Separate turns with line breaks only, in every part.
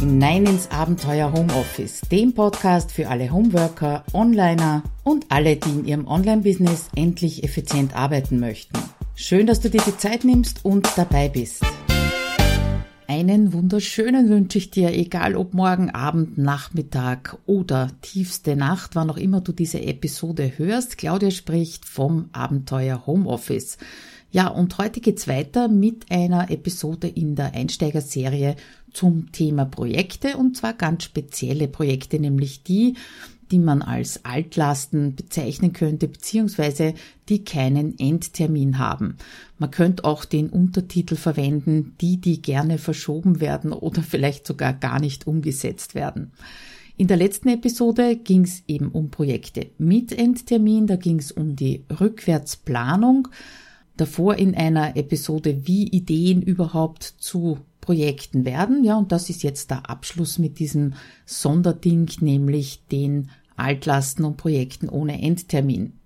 hinein ins Abenteuer Homeoffice, dem Podcast für alle Homeworker, Onliner und alle, die in ihrem Online-Business endlich effizient arbeiten möchten. Schön, dass du dir die Zeit nimmst und dabei bist. Einen wunderschönen wünsche ich dir, egal ob morgen, Abend, Nachmittag oder tiefste Nacht, wann auch immer du diese Episode hörst. Claudia spricht vom Abenteuer Homeoffice. Ja, und heute geht's weiter mit einer Episode in der Einsteigerserie zum Thema Projekte und zwar ganz spezielle Projekte, nämlich die, die man als Altlasten bezeichnen könnte, beziehungsweise die keinen Endtermin haben. Man könnte auch den Untertitel verwenden, die, die gerne verschoben werden oder vielleicht sogar gar nicht umgesetzt werden. In der letzten Episode ging es eben um Projekte mit Endtermin, da ging es um die Rückwärtsplanung davor in einer Episode, wie Ideen überhaupt zu Projekten werden. Ja, und das ist jetzt der Abschluss mit diesem Sonderding, nämlich den Altlasten und Projekten ohne Endtermin.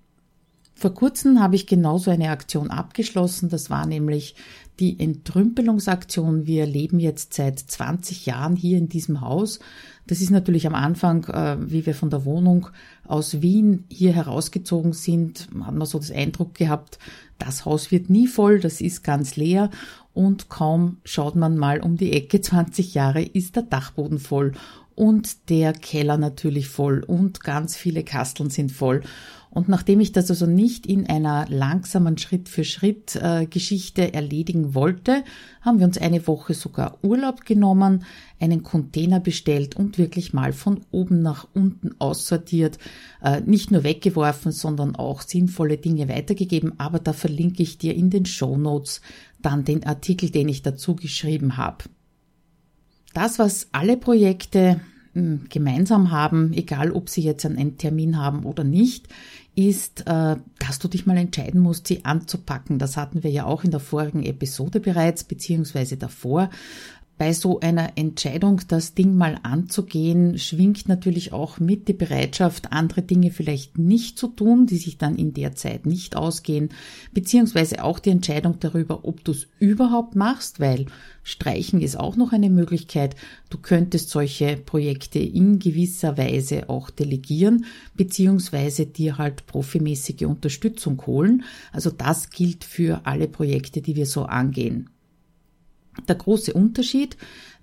Vor kurzem habe ich genauso eine Aktion abgeschlossen. Das war nämlich die Entrümpelungsaktion. Wir leben jetzt seit 20 Jahren hier in diesem Haus. Das ist natürlich am Anfang, äh, wie wir von der Wohnung aus Wien hier herausgezogen sind, hat man so das Eindruck gehabt, das Haus wird nie voll, das ist ganz leer und kaum schaut man mal um die Ecke, 20 Jahre ist der Dachboden voll und der Keller natürlich voll und ganz viele Kasteln sind voll. Und nachdem ich das also nicht in einer langsamen Schritt für Schritt äh, Geschichte erledigen wollte, haben wir uns eine Woche sogar Urlaub genommen, einen Container bestellt und wirklich mal von oben nach unten aussortiert, äh, nicht nur weggeworfen, sondern auch sinnvolle Dinge weitergegeben. Aber da verlinke ich dir in den Show Notes dann den Artikel, den ich dazu geschrieben habe. Das, was alle Projekte hm, gemeinsam haben, egal ob sie jetzt einen Termin haben oder nicht, ist, äh, dass du dich mal entscheiden musst, sie anzupacken. Das hatten wir ja auch in der vorigen Episode bereits, beziehungsweise davor bei so einer Entscheidung, das Ding mal anzugehen, schwingt natürlich auch mit die Bereitschaft, andere Dinge vielleicht nicht zu tun, die sich dann in der Zeit nicht ausgehen, beziehungsweise auch die Entscheidung darüber, ob du es überhaupt machst, weil streichen ist auch noch eine Möglichkeit. Du könntest solche Projekte in gewisser Weise auch delegieren, beziehungsweise dir halt profimäßige Unterstützung holen. Also das gilt für alle Projekte, die wir so angehen. Der große Unterschied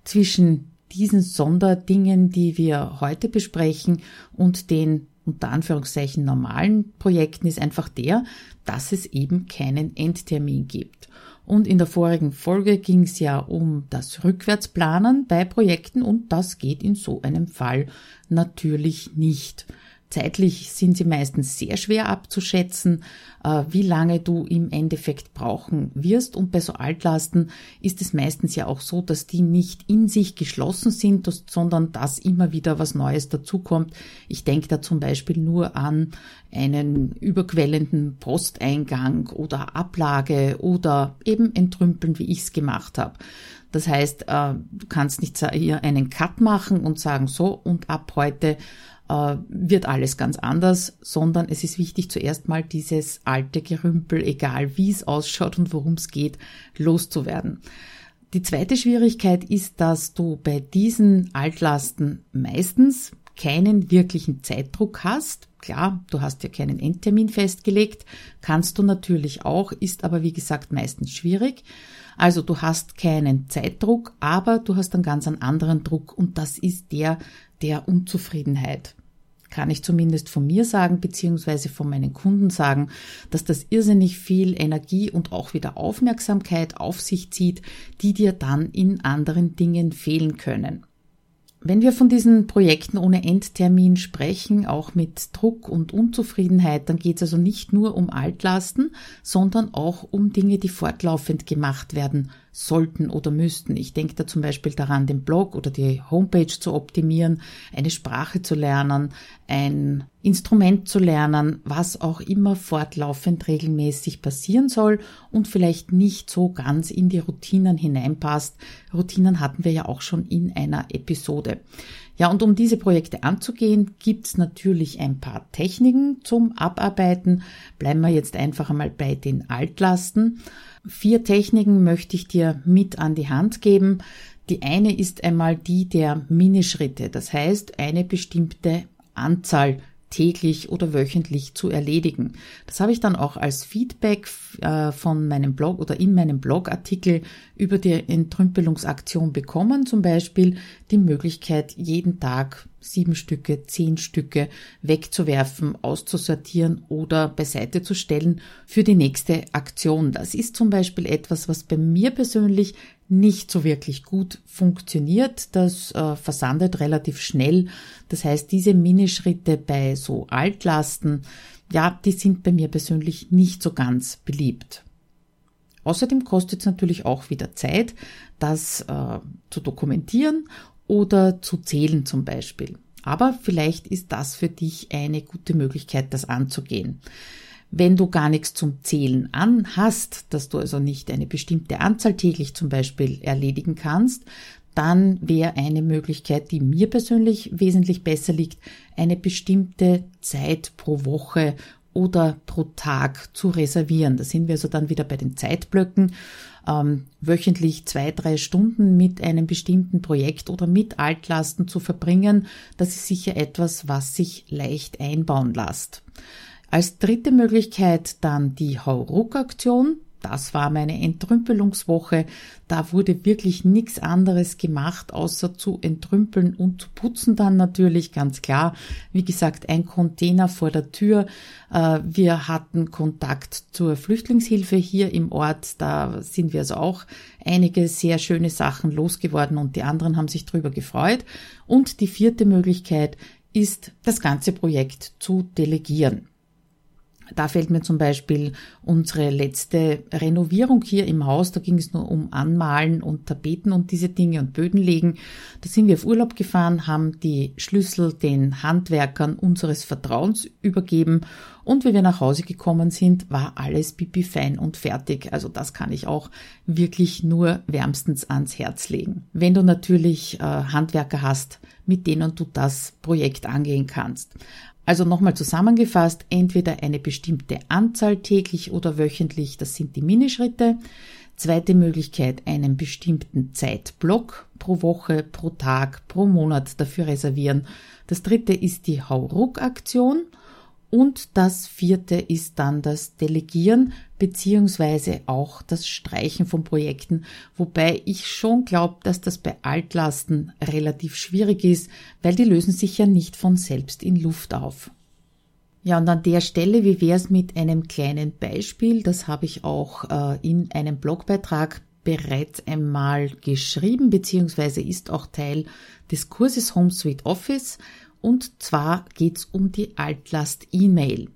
zwischen diesen Sonderdingen, die wir heute besprechen und den unter Anführungszeichen normalen Projekten ist einfach der, dass es eben keinen Endtermin gibt. Und in der vorigen Folge ging es ja um das Rückwärtsplanen bei Projekten und das geht in so einem Fall natürlich nicht. Zeitlich sind sie meistens sehr schwer abzuschätzen, äh, wie lange du im Endeffekt brauchen wirst. Und bei so Altlasten ist es meistens ja auch so, dass die nicht in sich geschlossen sind, sondern dass immer wieder was Neues dazukommt. Ich denke da zum Beispiel nur an einen überquellenden Posteingang oder Ablage oder eben entrümpeln, wie ich es gemacht habe. Das heißt, äh, du kannst nicht hier einen Cut machen und sagen, so und ab heute äh, wird alles ganz anders, sondern es ist wichtig, zuerst mal dieses alte Gerümpel, egal wie es ausschaut und worum es geht, loszuwerden. Die zweite Schwierigkeit ist, dass du bei diesen Altlasten meistens keinen wirklichen Zeitdruck hast. Klar, du hast ja keinen Endtermin festgelegt, kannst du natürlich auch, ist aber wie gesagt meistens schwierig. Also du hast keinen Zeitdruck, aber du hast einen ganz anderen Druck und das ist der der Unzufriedenheit kann ich zumindest von mir sagen, beziehungsweise von meinen Kunden sagen, dass das irrsinnig viel Energie und auch wieder Aufmerksamkeit auf sich zieht, die dir dann in anderen Dingen fehlen können. Wenn wir von diesen Projekten ohne Endtermin sprechen, auch mit Druck und Unzufriedenheit, dann geht es also nicht nur um Altlasten, sondern auch um Dinge, die fortlaufend gemacht werden sollten oder müssten. Ich denke da zum Beispiel daran, den Blog oder die Homepage zu optimieren, eine Sprache zu lernen, ein Instrument zu lernen, was auch immer fortlaufend regelmäßig passieren soll und vielleicht nicht so ganz in die Routinen hineinpasst. Routinen hatten wir ja auch schon in einer Episode. Ja, und um diese Projekte anzugehen, gibt's natürlich ein paar Techniken zum Abarbeiten. Bleiben wir jetzt einfach einmal bei den Altlasten. Vier Techniken möchte ich dir mit an die Hand geben. Die eine ist einmal die der Minischritte, das heißt eine bestimmte Anzahl täglich oder wöchentlich zu erledigen. Das habe ich dann auch als Feedback äh, von meinem Blog oder in meinem Blogartikel über die Entrümpelungsaktion bekommen. Zum Beispiel die Möglichkeit, jeden Tag sieben Stücke, zehn Stücke wegzuwerfen, auszusortieren oder beiseite zu stellen für die nächste Aktion. Das ist zum Beispiel etwas, was bei mir persönlich nicht so wirklich gut funktioniert. Das äh, versandet relativ schnell. Das heißt, diese Minischritte bei so Altlasten, ja, die sind bei mir persönlich nicht so ganz beliebt. Außerdem kostet es natürlich auch wieder Zeit, das äh, zu dokumentieren oder zu zählen zum Beispiel. Aber vielleicht ist das für dich eine gute Möglichkeit, das anzugehen. Wenn du gar nichts zum Zählen an hast, dass du also nicht eine bestimmte Anzahl täglich zum Beispiel erledigen kannst, dann wäre eine Möglichkeit, die mir persönlich wesentlich besser liegt, eine bestimmte Zeit pro Woche oder pro Tag zu reservieren. Da sind wir also dann wieder bei den Zeitblöcken. Ähm, wöchentlich zwei, drei Stunden mit einem bestimmten Projekt oder mit Altlasten zu verbringen, das ist sicher etwas, was sich leicht einbauen lässt. Als dritte Möglichkeit dann die Hauruck-Aktion. Das war meine Entrümpelungswoche. Da wurde wirklich nichts anderes gemacht, außer zu entrümpeln und zu putzen dann natürlich, ganz klar. Wie gesagt, ein Container vor der Tür. Äh, wir hatten Kontakt zur Flüchtlingshilfe hier im Ort. Da sind wir also auch einige sehr schöne Sachen losgeworden und die anderen haben sich drüber gefreut. Und die vierte Möglichkeit ist, das ganze Projekt zu delegieren. Da fällt mir zum Beispiel unsere letzte Renovierung hier im Haus. Da ging es nur um Anmalen und Tapeten und diese Dinge und Böden legen. Da sind wir auf Urlaub gefahren, haben die Schlüssel den Handwerkern unseres Vertrauens übergeben und wie wir nach Hause gekommen sind, war alles pipi fein und fertig. Also das kann ich auch wirklich nur wärmstens ans Herz legen. Wenn du natürlich äh, Handwerker hast, mit denen du das Projekt angehen kannst. Also nochmal zusammengefasst, entweder eine bestimmte Anzahl täglich oder wöchentlich, das sind die Minischritte. Zweite Möglichkeit, einen bestimmten Zeitblock pro Woche, pro Tag, pro Monat dafür reservieren. Das dritte ist die Hauruck-Aktion. Und das vierte ist dann das Delegieren beziehungsweise auch das Streichen von Projekten, wobei ich schon glaube, dass das bei Altlasten relativ schwierig ist, weil die lösen sich ja nicht von selbst in Luft auf. Ja, und an der Stelle, wie wäre es mit einem kleinen Beispiel? Das habe ich auch äh, in einem Blogbeitrag bereits einmal geschrieben, beziehungsweise ist auch Teil des Kurses Home Suite Office. Und zwar geht's um die Altlast-E-Mail.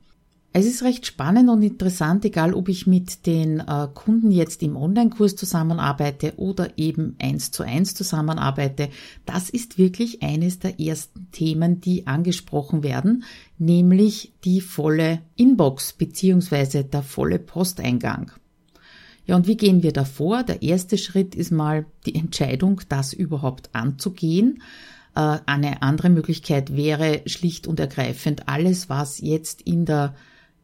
Es ist recht spannend und interessant, egal ob ich mit den äh, Kunden jetzt im Online-Kurs zusammenarbeite oder eben eins zu eins zusammenarbeite. Das ist wirklich eines der ersten Themen, die angesprochen werden, nämlich die volle Inbox beziehungsweise der volle Posteingang. Ja, und wie gehen wir davor? Der erste Schritt ist mal die Entscheidung, das überhaupt anzugehen. Äh, eine andere Möglichkeit wäre schlicht und ergreifend alles, was jetzt in der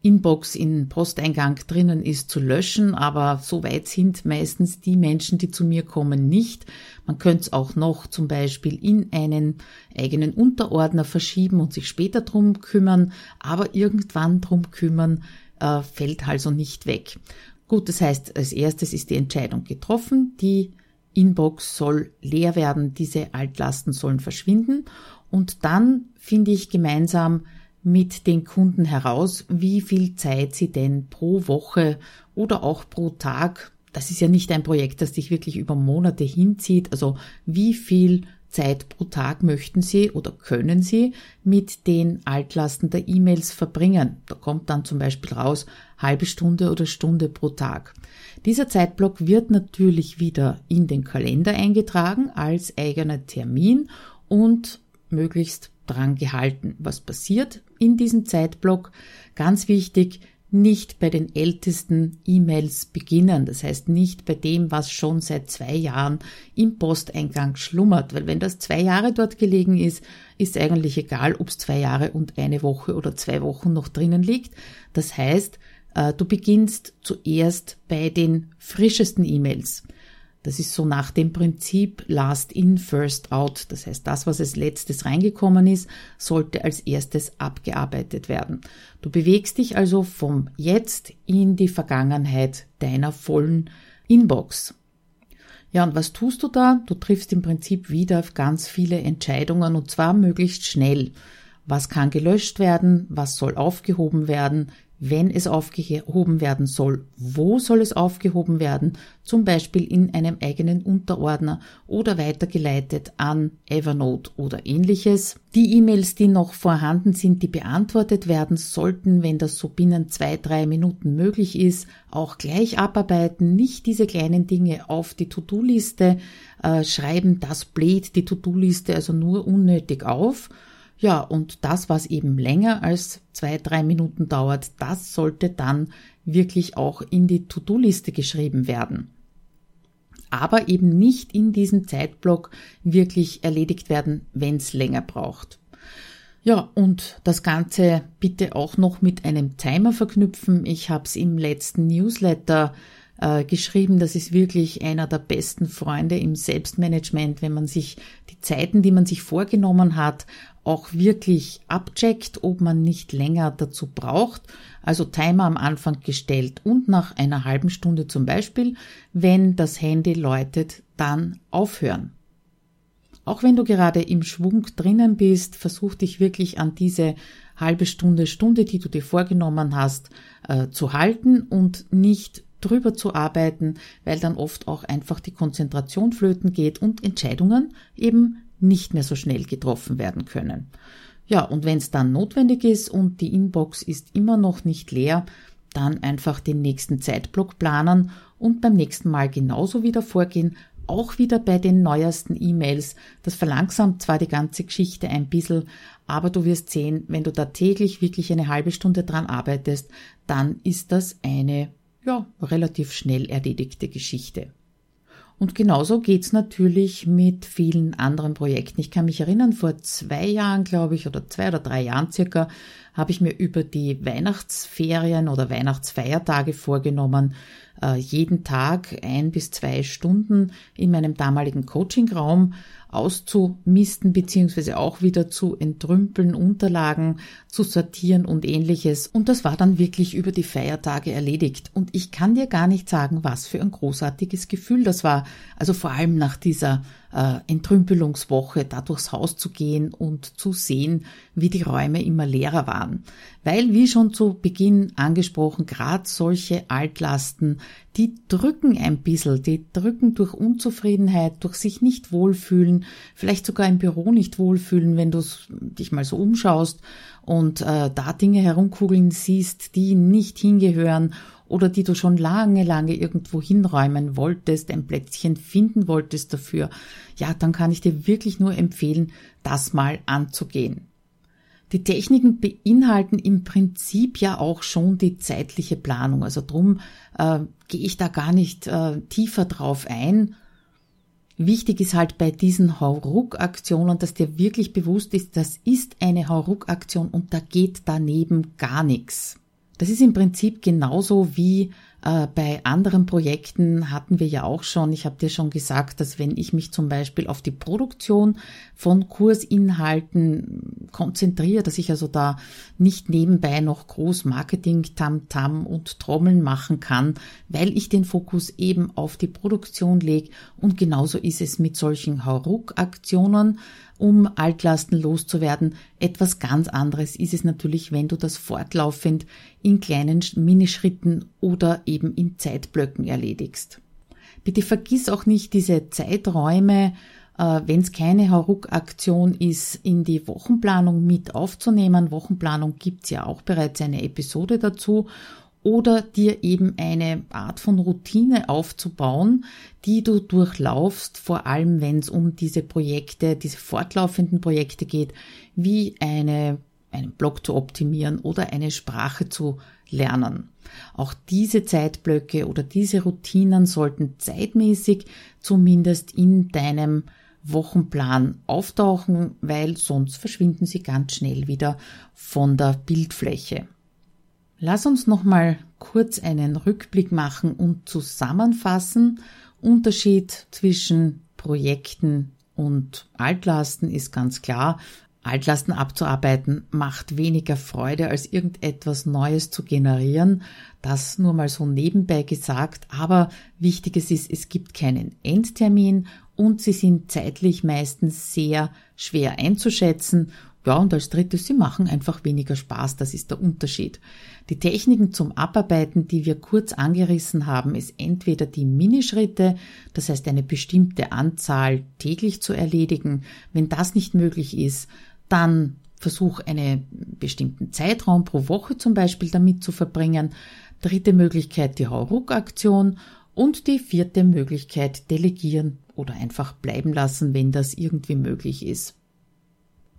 Inbox, in Posteingang drinnen ist, zu löschen, aber so weit sind meistens die Menschen, die zu mir kommen, nicht. Man könnte es auch noch zum Beispiel in einen eigenen Unterordner verschieben und sich später drum kümmern, aber irgendwann drum kümmern äh, fällt also nicht weg. Gut, das heißt, als erstes ist die Entscheidung getroffen, die Inbox soll leer werden, diese Altlasten sollen verschwinden und dann finde ich gemeinsam mit den Kunden heraus, wie viel Zeit sie denn pro Woche oder auch pro Tag, das ist ja nicht ein Projekt, das sich wirklich über Monate hinzieht, also wie viel Zeit pro Tag möchten Sie oder können Sie mit den Altlasten der E-Mails verbringen. Da kommt dann zum Beispiel raus halbe Stunde oder Stunde pro Tag. Dieser Zeitblock wird natürlich wieder in den Kalender eingetragen als eigener Termin und möglichst dran gehalten. Was passiert in diesem Zeitblock? Ganz wichtig, nicht bei den ältesten E-Mails beginnen. Das heißt nicht bei dem, was schon seit zwei Jahren im Posteingang schlummert. Weil wenn das zwei Jahre dort gelegen ist, ist eigentlich egal, ob es zwei Jahre und eine Woche oder zwei Wochen noch drinnen liegt. Das heißt, du beginnst zuerst bei den frischesten E-Mails. Das ist so nach dem Prinzip Last in, First out. Das heißt, das, was als letztes reingekommen ist, sollte als erstes abgearbeitet werden. Du bewegst dich also vom Jetzt in die Vergangenheit deiner vollen Inbox. Ja, und was tust du da? Du triffst im Prinzip wieder auf ganz viele Entscheidungen und zwar möglichst schnell. Was kann gelöscht werden? Was soll aufgehoben werden? Wenn es aufgehoben werden soll, wo soll es aufgehoben werden, zum Beispiel in einem eigenen Unterordner oder weitergeleitet an Evernote oder ähnliches. Die E-Mails, die noch vorhanden sind, die beantwortet werden sollten, wenn das so binnen zwei, drei Minuten möglich ist, auch gleich abarbeiten, nicht diese kleinen Dinge auf die To-Do-Liste äh, schreiben, das bläht die To-Do-Liste also nur unnötig auf ja, und das, was eben länger als zwei, drei Minuten dauert, das sollte dann wirklich auch in die To-Do-Liste geschrieben werden. Aber eben nicht in diesem Zeitblock wirklich erledigt werden, wenn es länger braucht. Ja, und das Ganze bitte auch noch mit einem Timer verknüpfen. Ich habe es im letzten Newsletter äh, geschrieben, das ist wirklich einer der besten Freunde im Selbstmanagement, wenn man sich die Zeiten, die man sich vorgenommen hat, auch wirklich abcheckt, ob man nicht länger dazu braucht. Also Timer am Anfang gestellt und nach einer halben Stunde zum Beispiel, wenn das Handy läutet, dann aufhören. Auch wenn du gerade im Schwung drinnen bist, versuch dich wirklich an diese halbe Stunde, Stunde, die du dir vorgenommen hast, äh, zu halten und nicht drüber zu arbeiten, weil dann oft auch einfach die Konzentration flöten geht und Entscheidungen eben nicht mehr so schnell getroffen werden können. Ja, und wenn es dann notwendig ist und die Inbox ist immer noch nicht leer, dann einfach den nächsten Zeitblock planen und beim nächsten Mal genauso wieder vorgehen, auch wieder bei den neuesten E-Mails. Das verlangsamt zwar die ganze Geschichte ein bisschen, aber du wirst sehen, wenn du da täglich wirklich eine halbe Stunde dran arbeitest, dann ist das eine, ja, relativ schnell erledigte Geschichte. Und genauso geht's natürlich mit vielen anderen Projekten. Ich kann mich erinnern, vor zwei Jahren, glaube ich, oder zwei oder drei Jahren circa, habe ich mir über die Weihnachtsferien oder Weihnachtsfeiertage vorgenommen, äh, jeden Tag ein bis zwei Stunden in meinem damaligen Coachingraum auszumisten beziehungsweise auch wieder zu entrümpeln, Unterlagen zu sortieren und ähnliches. Und das war dann wirklich über die Feiertage erledigt. Und ich kann dir gar nicht sagen, was für ein großartiges Gefühl das war. Also vor allem nach dieser äh, Entrümpelungswoche da durchs Haus zu gehen und zu sehen, wie die Räume immer leerer waren. Weil, wie schon zu Beginn angesprochen, gerade solche Altlasten, die drücken ein bisschen, die drücken durch Unzufriedenheit, durch sich nicht wohlfühlen, vielleicht sogar im Büro nicht wohlfühlen, wenn du dich mal so umschaust und äh, da Dinge herumkugeln siehst, die nicht hingehören oder die du schon lange, lange irgendwo hinräumen wolltest, ein Plätzchen finden wolltest dafür, ja, dann kann ich dir wirklich nur empfehlen, das mal anzugehen. Die Techniken beinhalten im Prinzip ja auch schon die zeitliche Planung. Also drum äh, gehe ich da gar nicht äh, tiefer drauf ein. Wichtig ist halt bei diesen Hauruck-Aktionen, dass dir wirklich bewusst ist, das ist eine Hauruck-Aktion und da geht daneben gar nichts. Das ist im Prinzip genauso wie äh, bei anderen Projekten hatten wir ja auch schon, ich habe dir schon gesagt, dass wenn ich mich zum Beispiel auf die Produktion von Kursinhalten konzentriere, dass ich also da nicht nebenbei noch groß Marketing, Tam-Tam und Trommeln machen kann, weil ich den Fokus eben auf die Produktion lege. Und genauso ist es mit solchen Hauruck-Aktionen um Altlasten loszuwerden. Etwas ganz anderes ist es natürlich, wenn du das fortlaufend in kleinen Minischritten oder eben in Zeitblöcken erledigst. Bitte vergiss auch nicht diese Zeiträume, äh, wenn es keine Hauruck-Aktion ist, in die Wochenplanung mit aufzunehmen. Wochenplanung gibt's ja auch bereits eine Episode dazu oder dir eben eine Art von Routine aufzubauen, die du durchlaufst, vor allem wenn es um diese Projekte, diese fortlaufenden Projekte geht, wie eine, einen Blog zu optimieren oder eine Sprache zu lernen. Auch diese Zeitblöcke oder diese Routinen sollten zeitmäßig zumindest in deinem Wochenplan auftauchen, weil sonst verschwinden sie ganz schnell wieder von der Bildfläche. Lass uns noch mal kurz einen Rückblick machen und zusammenfassen, Unterschied zwischen Projekten und Altlasten ist ganz klar. Altlasten abzuarbeiten macht weniger Freude, als irgendetwas Neues zu generieren. Das nur mal so nebenbei gesagt. Aber wichtiges ist, es gibt keinen Endtermin und sie sind zeitlich meistens sehr schwer einzuschätzen. Ja, und als drittes, sie machen einfach weniger Spaß. Das ist der Unterschied. Die Techniken zum Abarbeiten, die wir kurz angerissen haben, ist entweder die Minischritte, das heißt eine bestimmte Anzahl täglich zu erledigen. Wenn das nicht möglich ist, dann versuch einen bestimmten Zeitraum pro Woche zum Beispiel damit zu verbringen. Dritte Möglichkeit die Hauruck-Aktion und die vierte Möglichkeit delegieren oder einfach bleiben lassen, wenn das irgendwie möglich ist.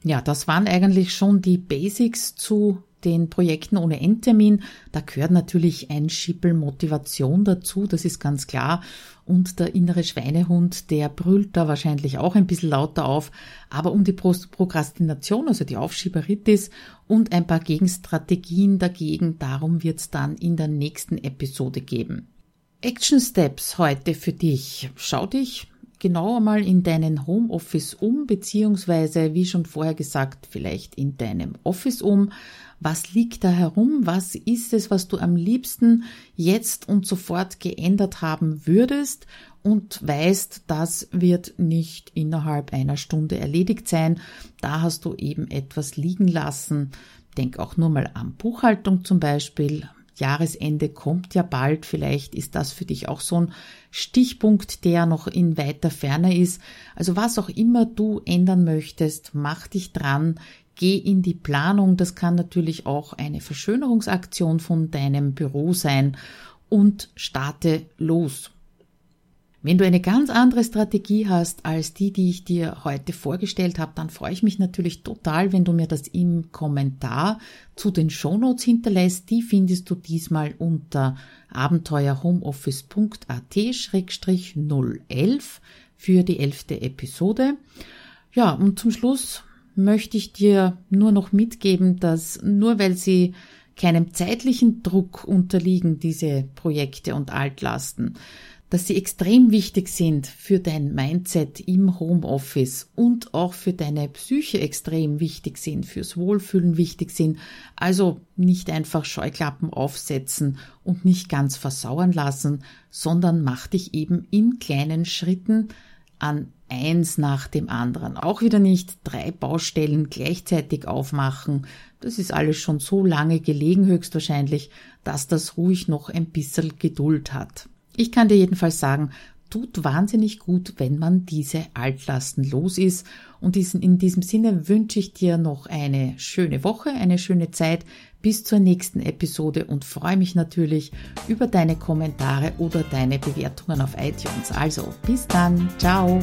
Ja, das waren eigentlich schon die Basics zu den Projekten ohne Endtermin. Da gehört natürlich ein Schippel Motivation dazu, das ist ganz klar. Und der innere Schweinehund, der brüllt da wahrscheinlich auch ein bisschen lauter auf. Aber um die Prokrastination, also die Aufschieberitis und ein paar Gegenstrategien dagegen, darum wird es dann in der nächsten Episode geben. Action Steps heute für dich. Schau dich genau einmal in deinen Homeoffice um, beziehungsweise, wie schon vorher gesagt, vielleicht in deinem Office um. Was liegt da herum? Was ist es, was du am liebsten jetzt und sofort geändert haben würdest und weißt, das wird nicht innerhalb einer Stunde erledigt sein. Da hast du eben etwas liegen lassen. Denk auch nur mal an Buchhaltung zum Beispiel. Jahresende kommt ja bald. Vielleicht ist das für dich auch so ein Stichpunkt, der noch in weiter Ferne ist. Also was auch immer du ändern möchtest, mach dich dran. Geh in die Planung. Das kann natürlich auch eine Verschönerungsaktion von deinem Büro sein und starte los. Wenn du eine ganz andere Strategie hast als die, die ich dir heute vorgestellt habe, dann freue ich mich natürlich total, wenn du mir das im Kommentar zu den Shownotes hinterlässt. Die findest du diesmal unter abenteuerhomeoffice.at-011 für die elfte Episode. Ja, und zum Schluss möchte ich dir nur noch mitgeben, dass nur weil sie keinem zeitlichen Druck unterliegen, diese Projekte und Altlasten, dass sie extrem wichtig sind für dein Mindset im Homeoffice und auch für deine Psyche extrem wichtig sind, fürs Wohlfühlen wichtig sind. Also nicht einfach Scheuklappen aufsetzen und nicht ganz versauern lassen, sondern mach dich eben in kleinen Schritten an eins nach dem anderen. Auch wieder nicht drei Baustellen gleichzeitig aufmachen. Das ist alles schon so lange gelegen höchstwahrscheinlich, dass das ruhig noch ein bisschen Geduld hat. Ich kann dir jedenfalls sagen, tut wahnsinnig gut, wenn man diese Altlasten los ist. Und in diesem Sinne wünsche ich dir noch eine schöne Woche, eine schöne Zeit bis zur nächsten Episode und freue mich natürlich über deine Kommentare oder deine Bewertungen auf iTunes. Also bis dann, ciao.